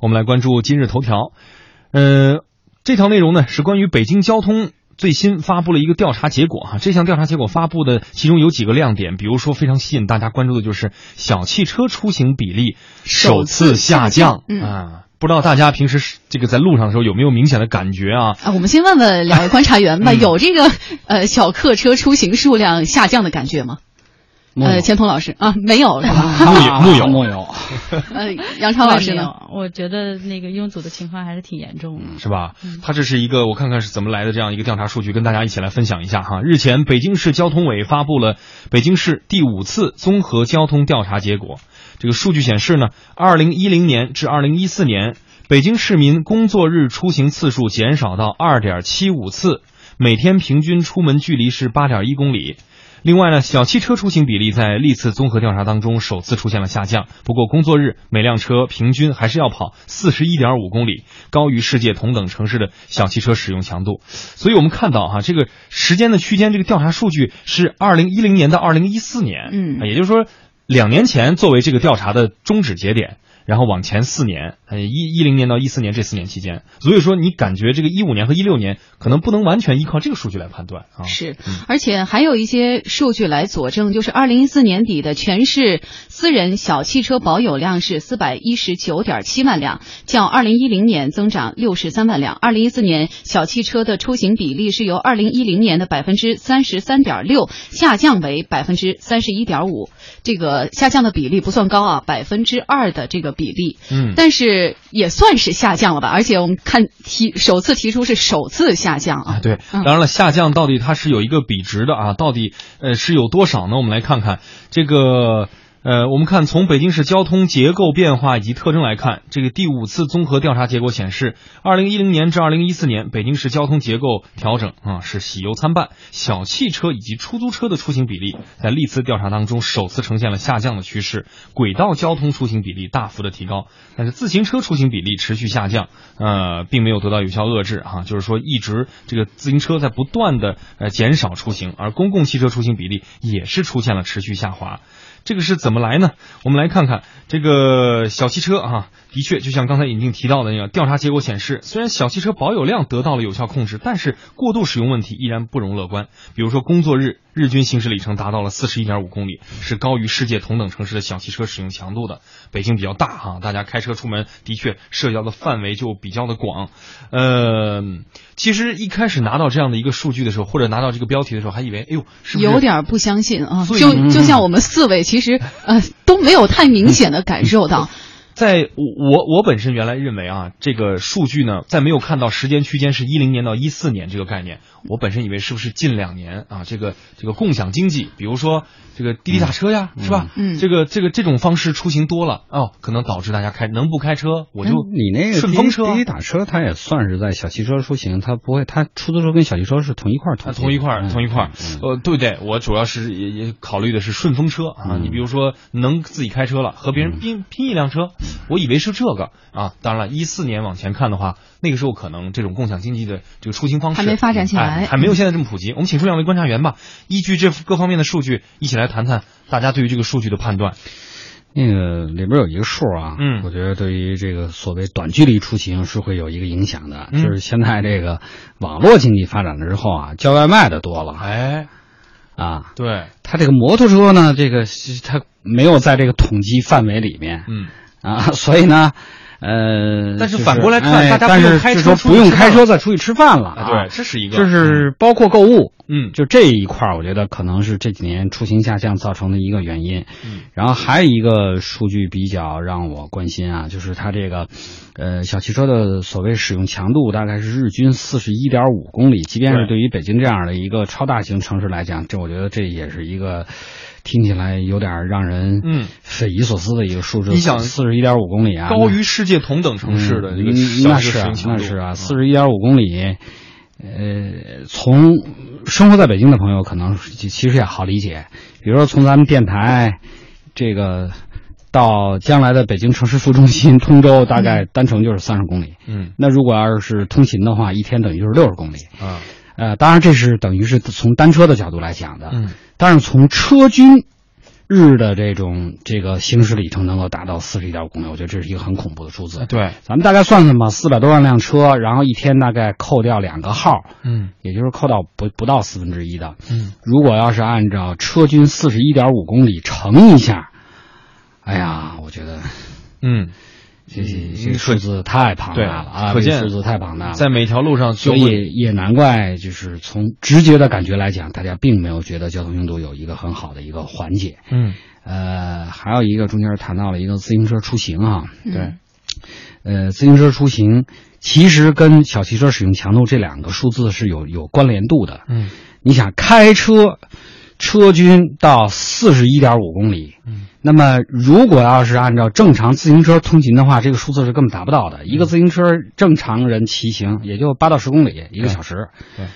我们来关注今日头条。呃，这条内容呢是关于北京交通最新发布了一个调查结果哈。这项调查结果发布的其中有几个亮点，比如说非常吸引大家关注的就是小汽车出行比例首次下降嗯啊。不知道大家平时这个在路上的时候有没有明显的感觉啊？啊，我们先问问两位观察员吧，嗯有这个呃小客车出行数量下降的感觉吗？呃，钱彤老师啊，没有 是吧？木有木有木有，呃，杨超老师呢？我觉得那个拥堵的情况还是挺严重的。是吧？他这是一个我看看是怎么来的这样一个调查数据，跟大家一起来分享一下哈。日前，北京市交通委发布了北京市第五次综合交通调查结果。这个数据显示呢，二零一零年至二零一四年，北京市民工作日出行次数减少到二点七五次，每天平均出门距离是八点一公里。另外呢，小汽车出行比例在历次综合调查当中首次出现了下降。不过工作日每辆车平均还是要跑四十一点五公里，高于世界同等城市的小汽车使用强度。所以我们看到哈，这个时间的区间，这个调查数据是二零一零年到二零一四年，嗯啊也就是说两年前作为这个调查的终止节点。然后往前四年，呃，一一零年到一四年这四年期间，所以说你感觉这个一五年和一六年可能不能完全依靠这个数据来判断啊。是，而且还有一些数据来佐证，就是二零一四年底的全市私人小汽车保有量是四百一十九点七万辆，较二零一零年增长六十三万辆。二零一四年小汽车的出行比例是由二零一零年的百分之三十三点六下降为百分之三十一点五，这个下降的比例不算高啊，百分之二的这个比例。嗯，但是也算是下降了吧？而且我们看提首次提出是首次下降啊啊，。对，嗯当然了，下降到底它是有一个比值的啊，到底呃是有多少呢？我们来看看这个。呃，我们看从北京市交通结构变化以及特征来看，这个第五次综合调查结果显示，二零一零年至二零一四年，北京市交通结构调整啊是喜忧参半，小汽车以及出租车的出行比例在历次调查当中首次呈现了下降的趋势，轨道交通出行比例大幅的提高，但是自行车出行比例持续下降，呃，并没有得到有效遏制哈、就是说一直这个自行车在不断的呃减少出行，而公共汽车出行比例也是出现了持续下滑。这个是怎么来呢？我们来看看这个小汽车啊，的确就像刚才尹静提到的那样调查结果显示，虽然小汽车保有量得到了有效控制，但是过度使用问题依然不容乐观。比如说工作日日均行驶里程达到了四十一点五公里，是高于世界同等城市的小汽车使用强度的。北京比较大哈、大家开车出门的确涉及到的范围就比较的广。呃，其实一开始拿到这样的一个数据的时候，或者拿到这个标题的时候，还以为哎呦，是不是有点不相信啊，就就像我们四位其实呃都没有太明显的感受到，在我我我本身原来认为啊，这个数据呢，在没有看到时间区间是一零年到一四年这个概念，我本身以为是不是近两年啊，这个这个共享经济，比如说这个滴滴打车呀，是吧？嗯这个这个这种方式出行多了哦，可能导致大家开能不开车我就嗯你那个顺风车啊滴滴打车，它也算是在小汽车出行，它不会，它出租车跟小汽车是同一块同一块同一块儿嗯，呃，对不对？我主要是也也考虑的是顺风车啊。嗯你比如说能自己开车了，和别人拼拼一辆车，我以为是这个。啊。当然了，一四年往前看的话，那个时候可能这种共享经济的这个出行方式还没发展起来。哎还没有现在这么普及。我们请出两位观察员吧，依据这各方面的数据，一起来谈谈大家对于这个数据的判断。那个里边有一个数啊，嗯。我觉得对于这个所谓短距离出行是会有一个影响的，嗯。就是现在这个网络经济发展了之后啊，叫外卖的多了。哎，啊，对，他这个摩托车呢，这个是它没有在这个统计范围里面。嗯，啊，所以呢，呃，但是反过来看哎大家不用开车说不用开车再出去吃饭了啊，对，这是一个，就是包括购物，嗯，就这一块儿，我觉得可能是这几年出行下降造成的一个原因。嗯，然后还有一个数据比较让我关心啊，就是它这个，呃，小汽车的所谓使用强度大概是日均四十一点五公里，即便是对对于北京这样的一个超大型城市来讲，这我觉得这也是一个听起来有点让人嗯匪夷所思的一个数字。你想四十一点五公里啊，高于世界同等城市的这个那是那是啊，嗯四十一点五公里。呃，从生活在北京的朋友可能其其实也好理解，比如说从咱们电台这个到将来的北京城市副中心通州，大概单程就是三十公里。嗯那如果要是通勤的话，一天等于就是六十公里。啊呃，当然这是等于是从单车的角度来讲的。嗯但是从车均日的这种这个行驶里程能够达到四十一点五公里，我觉得这是一个很恐怖的数字。对，咱们大概算算吧，四百多万辆车，然后一天大概扣掉两个号，嗯也就是扣到不不到四分之一的。嗯，如果要是按照车均四十一点五公里乘一下，哎呀，我觉得嗯，这这嗯这个数字太庞大了啊！可见数字太庞大了，在每条路上所以也难怪，就是从直觉的感觉来讲，大家并没有觉得交通拥堵有一个很好的一个缓解。嗯呃，还有一个中间谈到了一个自行车出行啊，对，呃，自行车出行其实跟小汽车使用强度这两个数字是有有关联度的。嗯你想开车，车均到四十一点五公里，嗯，那么如果要是按照正常自行车通勤的话，这个数字是根本达不到的。一个自行车正常人骑行也就八到十公里一个小时，对，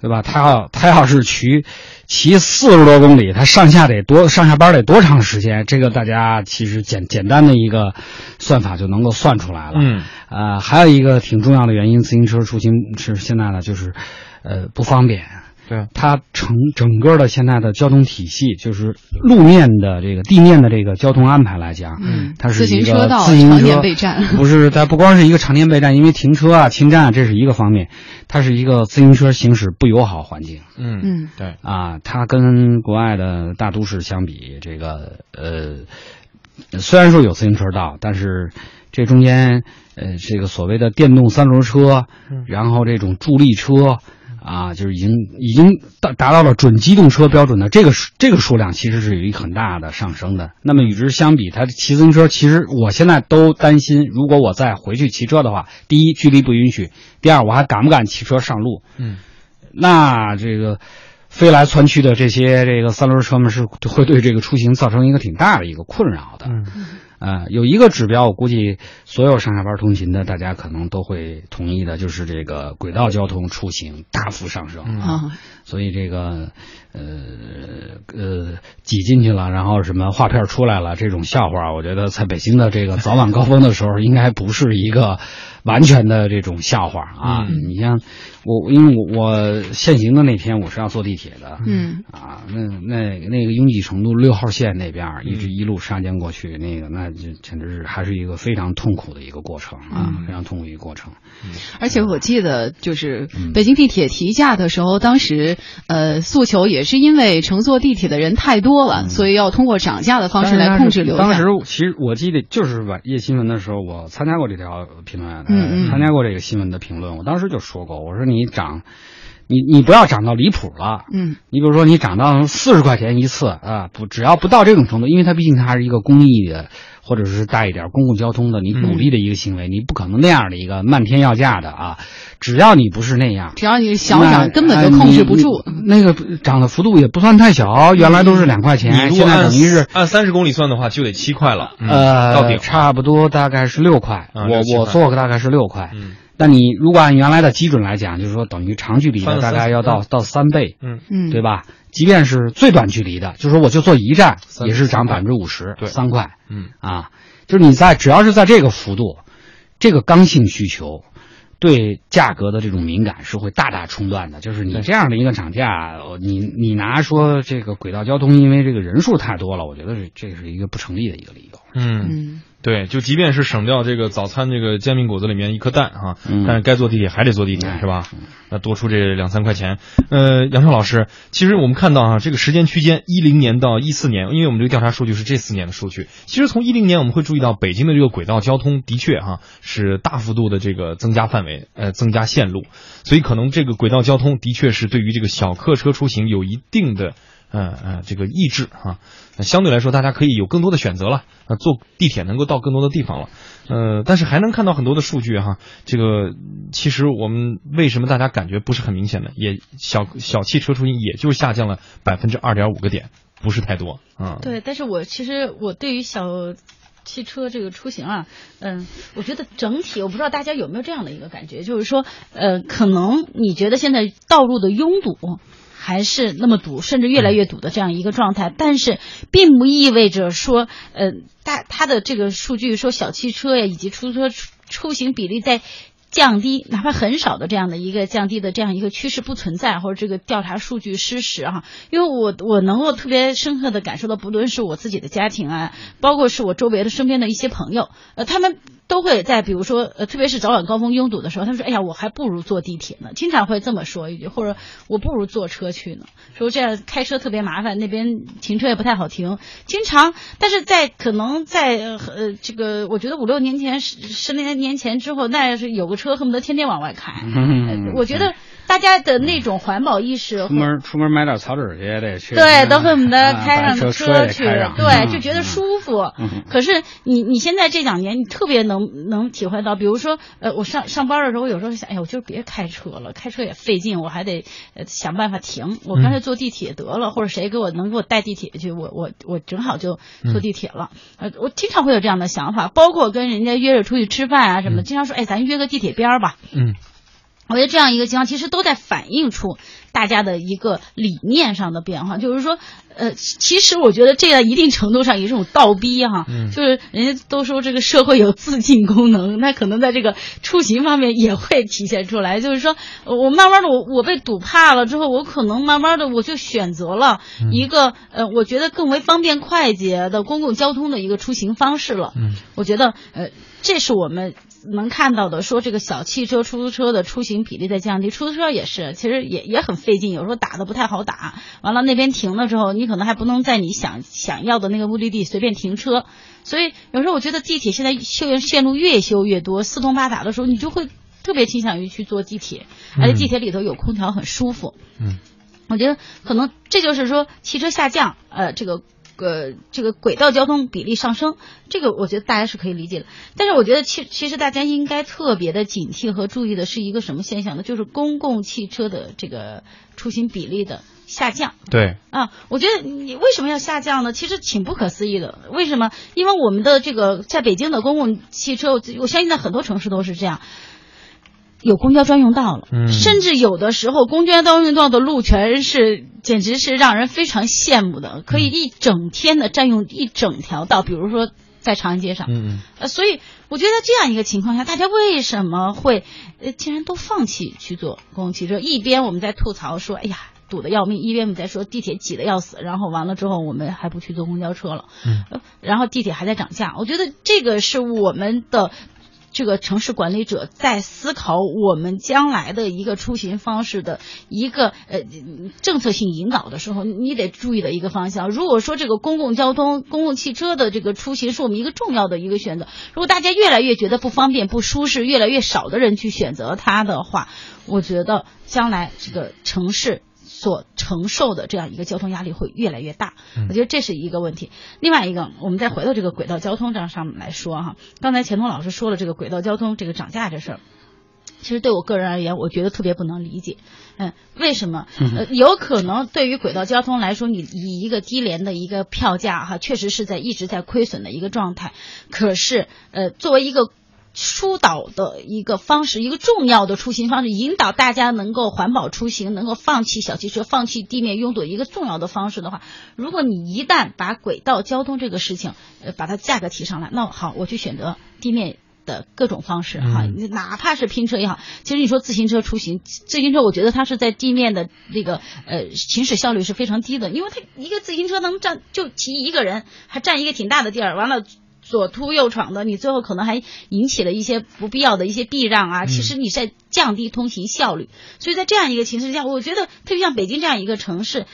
对吧？他要他要是骑骑四十多公里，他上下得多上下班得多长时间？这个大家其实简简单的一个算法就能够算出来了。嗯呃，还有一个挺重要的原因，自行车出行是现在呢，就是，呃，不方便。对，它成整个的现在的交通体系，就是路面的这个地面的这个交通安排来讲，嗯它是自行一个车道自行常年车备战。不是它不光是一个常年备战，因为停车啊、侵占啊，这是一个方面，它是一个自行车行驶不友好环境。嗯嗯。对，啊，它跟国外的大都市相比，这个呃，虽然说有自行车道，但是这中间呃，这个所谓的电动三轮车，嗯。然后这种助力车。啊，就是已经已经达达到了准机动车标准的这个这个数量，其实是有一个很大的上升的。那么与之相比，它骑自行车，其实我现在都担心，如果我再回去骑车的话，第一距离不允许，第二我还敢不敢骑车上路？嗯那这个飞来窜去的这些这个三轮车们是会对这个出行造成一个挺大的一个困扰的。嗯呃，有一个指标，我估计所有上下班通勤的大家可能都会同意的，就是这个轨道交通出行大幅上升。嗯啊，所以这个呃呃挤进去了，然后什么画片出来了，这种笑话，我觉得在北京的这个早晚高峰的时候，应该不是一个完全的这种笑话啊。嗯。你像我，因为我我限行的那天我是要坐地铁的，嗯。啊，那那那个拥挤程度，六号线那边一嗯。直一路杀尖过去，那个那就简直是还是一个非常痛苦的一个过程啊，嗯。非常痛苦一个过程。而且我记得，就是嗯。北京地铁提价的时候，当时呃诉求也是因为乘坐地铁的人太多了，所以要通过涨价的方式来控制流量。当时其实我记得就是晚夜新闻的时候，我参加过这条评论，嗯参加过这个新闻的评论。我当时就说过，我说你涨，你你不要涨到离谱了。嗯你比如说，你涨到四十块钱一次啊，不，只要不到这种程度，因为它毕竟它还是一个公益的，或者是带一点公共交通的，你鼓励的一个行为，你不可能那样的一个漫天要价的啊。只要你不是那样，只要你小那涨，根本就控制不住。那个涨的幅度也不算太小，原来都是两块钱，现在等于是按三十公里算的话，就得七块了。嗯呃，到顶差不多大概是六块，我我做个大概是六块。嗯那你如果按原来的基准来讲，就是说等于长距离的大概要到到三倍，嗯嗯，对吧？即便是最短距离的，就是说我就坐一站，也是涨百分之五十，对三块嗯啊。就是你在只要是在这个幅度，这个刚性需求。对价格的这种敏感是会大大冲断的，就是你这样的一个涨价，呃你你拿说这个轨道交通因为这个人数太多了，我觉得是这是一个不成立的一个理由。嗯，嗯对，就即便是省掉这个早餐这个煎饼果子里面一颗蛋哈，嗯但是该坐地铁还得坐地铁哎是吧？那多出这两三块钱。呃，杨超老师，其实我们看到啊，这个时间区间一零年到一四年，因为我们这个调查数据是这四年的数据。其实从一零年我们会注意到北京的这个轨道交通的确哈是大幅度的这个增加范围，呃，增加线路，所以可能这个轨道交通的确是对于这个小客车出行有一定的。呃呃，这个抑制哈、那相对来说，大家可以有更多的选择了。呃，坐地铁能够到更多的地方了。呃，但是还能看到很多的数据哈。这个其实我们为什么大家感觉不是很明显呢？也小小汽车出行也就下降了百分之二点五个点，不是太多啊。对，但是我其实我对于小汽车这个出行啊，嗯，我觉得整体我不知道大家有没有这样的一个感觉，就是说，呃，可能你觉得现在道路的拥堵。还是那么堵，甚至越来越堵的这样一个状态，但是并不意味着说，呃，大它的这个数据说小汽车呀以及出租车出出行比例在降低，哪怕很少的这样的一个降低的这样一个趋势不存在，或者这个调查数据失实哈，因为我我能够特别深刻的感受到，不论是我自己的家庭啊，包括是我周围的身边的一些朋友，呃，他们。都会在比如说呃，特别是早晚高峰拥堵的时候，他们说：“哎呀，我还不如坐地铁呢。”经常会这么说一句，或者我不如坐车去呢。说这样开车特别麻烦，那边停车也不太好停。经常，但是在可能在呃这个，我觉得五六年前、十十年年前之后，那要是有个车，恨不得天天往外开。我觉得。大家的那种环保意识，出门出门买点草纸去也得去，对，都恨不得开上车去，对，就觉得舒服。可是你你现在这两年，你特别能能体会到，比如说，呃，我上上班的时候，我有时候想，哎呀，我就别开车了，开车也费劲，我还得想办法停，我干脆坐地铁得了，或者谁给我能给我带地铁去，我我我正好就坐地铁了。呃，我经常会有这样的想法，包括跟人家约着出去吃饭啊什么，经常说，哎，咱约个地铁边儿吧。嗯。我觉得这样一个情况，其实都在反映出大家的一个理念上的变化。就是说，呃，其实我觉得这在一定程度上也是种倒逼哈。嗯。就是人家都说这个社会有自净功能，那可能在这个出行方面也会体现出来。就是说，我慢慢的，我我被堵怕了之后，我可能慢慢的我就选择了一个呃，我觉得更为方便快捷的公共交通的一个出行方式了。嗯。我觉得呃，这是我们。能看到的说，这个小汽车、出租车的出行比例在降低，出租车也是，其实也也很费劲，有时候打的不太好打。完了那边停了之后，你可能还不能在你想想要的那个目的地随便停车。所以有时候我觉得地铁现在修线路越修越多，四通八达的时候，你就会特别倾向于去坐地铁，而且地铁里头有空调，很舒服。嗯，我觉得可能这就是说汽车下降，呃，这个。个这个轨道交通比例上升，这个我觉得大家是可以理解的。但是我觉得其其实大家应该特别的警惕和注意的是一个什么现象呢？就是公共汽车的这个出行比例的下降。对啊，我觉得你为什么要下降呢？其实挺不可思议的。为什么？因为我们的这个在北京的公共汽车，我相信在很多城市都是这样。有公交专用道了，嗯甚至有的时候公交专用道的路权是简直是让人非常羡慕的，可以一整天的占用一整条道，比如说在长安街上。嗯呃，所以我觉得这样一个情况下，大家为什么会呃竟然都放弃去坐公共汽车？一边我们在吐槽说，哎呀堵得要命；一边我们在说地铁挤得要死。然后完了之后，我们还不去坐公交车了。嗯，然后地铁还在涨价。我觉得这个是我们的。这个城市管理者在思考我们将来的一个出行方式的一个呃政策性引导的时候，你得注意的一个方向。如果说这个公共交通、公共汽车的这个出行是我们一个重要的一个选择，如果大家越来越觉得不方便、不舒适，越来越少的人去选择它的话，我觉得将来这个城市。所承受的这样一个交通压力会越来越大，我觉得这是一个问题。另外一个，我们再回到这个轨道交通这上面来说哈，刚才钱通老师说了这个轨道交通这个涨价这事儿，其实对我个人而言，我觉得特别不能理解。嗯，为什么？呃，有可能对于轨道交通来说，你以一个低廉的一个票价哈，确实是在一直在亏损的一个状态。可是，呃，作为一个疏导的一个方式，一个重要的出行方式，引导大家能够环保出行，能够放弃小汽车，放弃地面拥堵一个重要的方式的话，如果你一旦把轨道交通这个事情，呃，把它价格提上来，那好，我去选择地面的各种方式哈，哪怕是拼车也好。其实你说自行车出行，自行车我觉得它是在地面的那个呃行驶效率是非常低的，因为它一个自行车能占就骑一个人，还占一个挺大的地儿，完了。左突右闯的，你最后可能还引起了一些不必要的一些避让啊。其实你在降低通行效率，所以在这样一个形势下，我觉得特别像北京这样一个城市。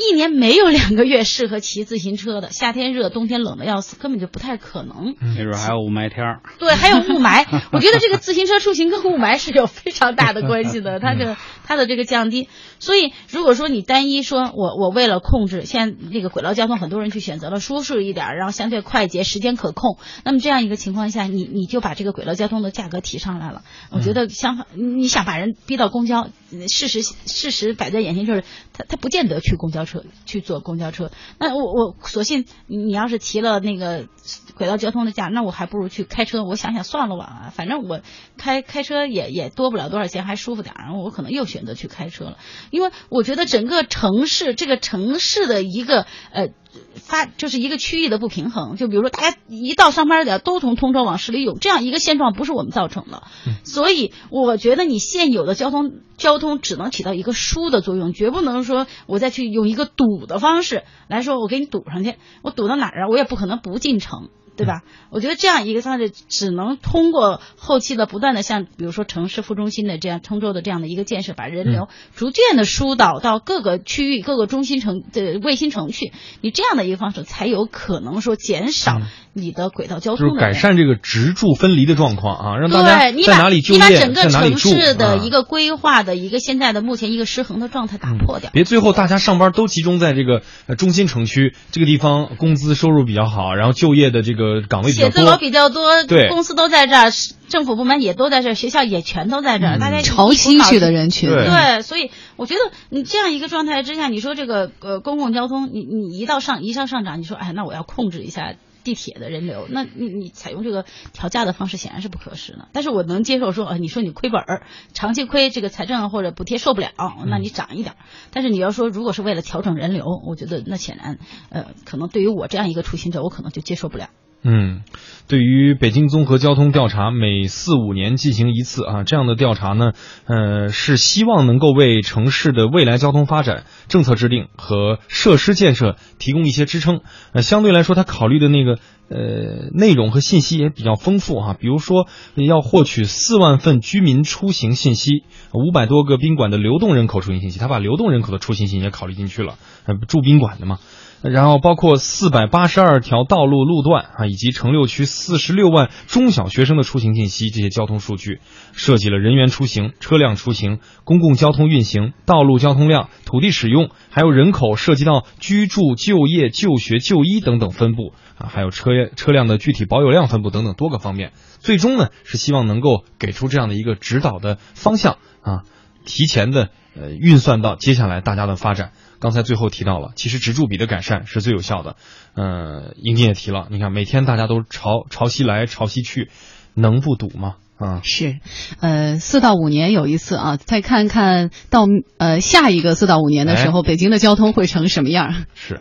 一年没有两个月适合骑自行车的，夏天热，冬天冷的要死，根本就不太可能。没准还有雾霾天儿。对，还有雾霾。我觉得这个自行车出行跟雾霾是有非常大的关系的，它的它的这个降低。所以，如果说你单一说，我我为了控制，现在那个轨道交通，很多人去选择了舒适一点，然后相对快捷，时间可控。那么这样一个情况下，你你就把这个轨道交通的价格提上来了。我觉得相反，你想把人逼到公交，事实事实摆在眼前，就是他他不见得去公交。车去坐公交车，那我我索性你要是提了那个轨道交通的价，那我还不如去开车。我想想算了吧，反正我开开车也也多不了多少钱，还舒服点儿，我可能又选择去开车了。因为我觉得整个城市这个城市的一个呃发就是一个区域的不平衡，就比如说大家一到上班点都从通州往市里涌，这样一个现状不是我们造成的，所以我觉得你现有的交通交通只能起到一个疏的作用，绝不能说我再去用一个堵的方式来说，我给你堵上去，我堵到哪儿啊？我也不可能不进城。对吧？我觉得这样一个方式，只能通过后期的不断的像，比如说城市副中心的这样通州的这样的一个建设，把人流逐渐的疏导到各个区域、各个中心城的卫星城去。你这样的一个方式，才有可能说减少你的轨道交通，就是改善这个直住分离的状况啊，让大家在哪里就业，你把整个城市的一个规划的一个现在的目前一个失衡的状态打破掉。别最后大家上班都集中在这个中心城区这个地方，工资收入比较好，然后就业的这个岗位比较多。比较多，对，公司都在这儿，政府部门也都在这儿，学校也全都在这儿，大家潮汐去的人群，对，所以我觉得你这样一个状态之下，你说这个呃公共交通，你你一到上一上上涨，你说哎，那我要控制一下地铁的人流，那你你采用这个调价的方式显然是不合适的。但是我能接受说，呃，你说你亏本儿，长期亏，这个财政或者补贴受不了，那你涨一点。但是你要说如果是为了调整人流，我觉得那显然呃，可能对于我这样一个出行者，我可能就接受不了。嗯，对于北京综合交通调查，每四五年进行一次啊，这样的调查呢，呃，是希望能够为城市的未来交通发展、政策制定和设施建设提供一些支撑。呃，相对来说，他考虑的那个呃内容和信息也比较丰富哈，比如说要获取四万份居民出行信息，五百多个宾馆的流动人口出行信息，他把流动人口的出行信息也考虑进去了，呃，住宾馆的嘛。然后包括四百八十二条道路路段啊，以及城六区四十六万中小学生的出行信息，这些交通数据涉及了人员出行、车辆出行、公共交通运行、道路交通量、土地使用，还有人口涉及到居住、就业、就学、就医等等分布啊，还有车车辆的具体保有量分布等等多个方面。最终呢，是希望能够给出这样的一个指导的方向啊，提前的呃运算到接下来大家的发展。刚才最后提到了，其实直柱比的改善是最有效的。嗯，英金也提了，你看每天大家都潮潮汐来潮汐去，能不堵吗？啊，是，呃，四到五年有一次啊，再看看到呃下一个四到五年的时候，北京的交通会成什么样？是。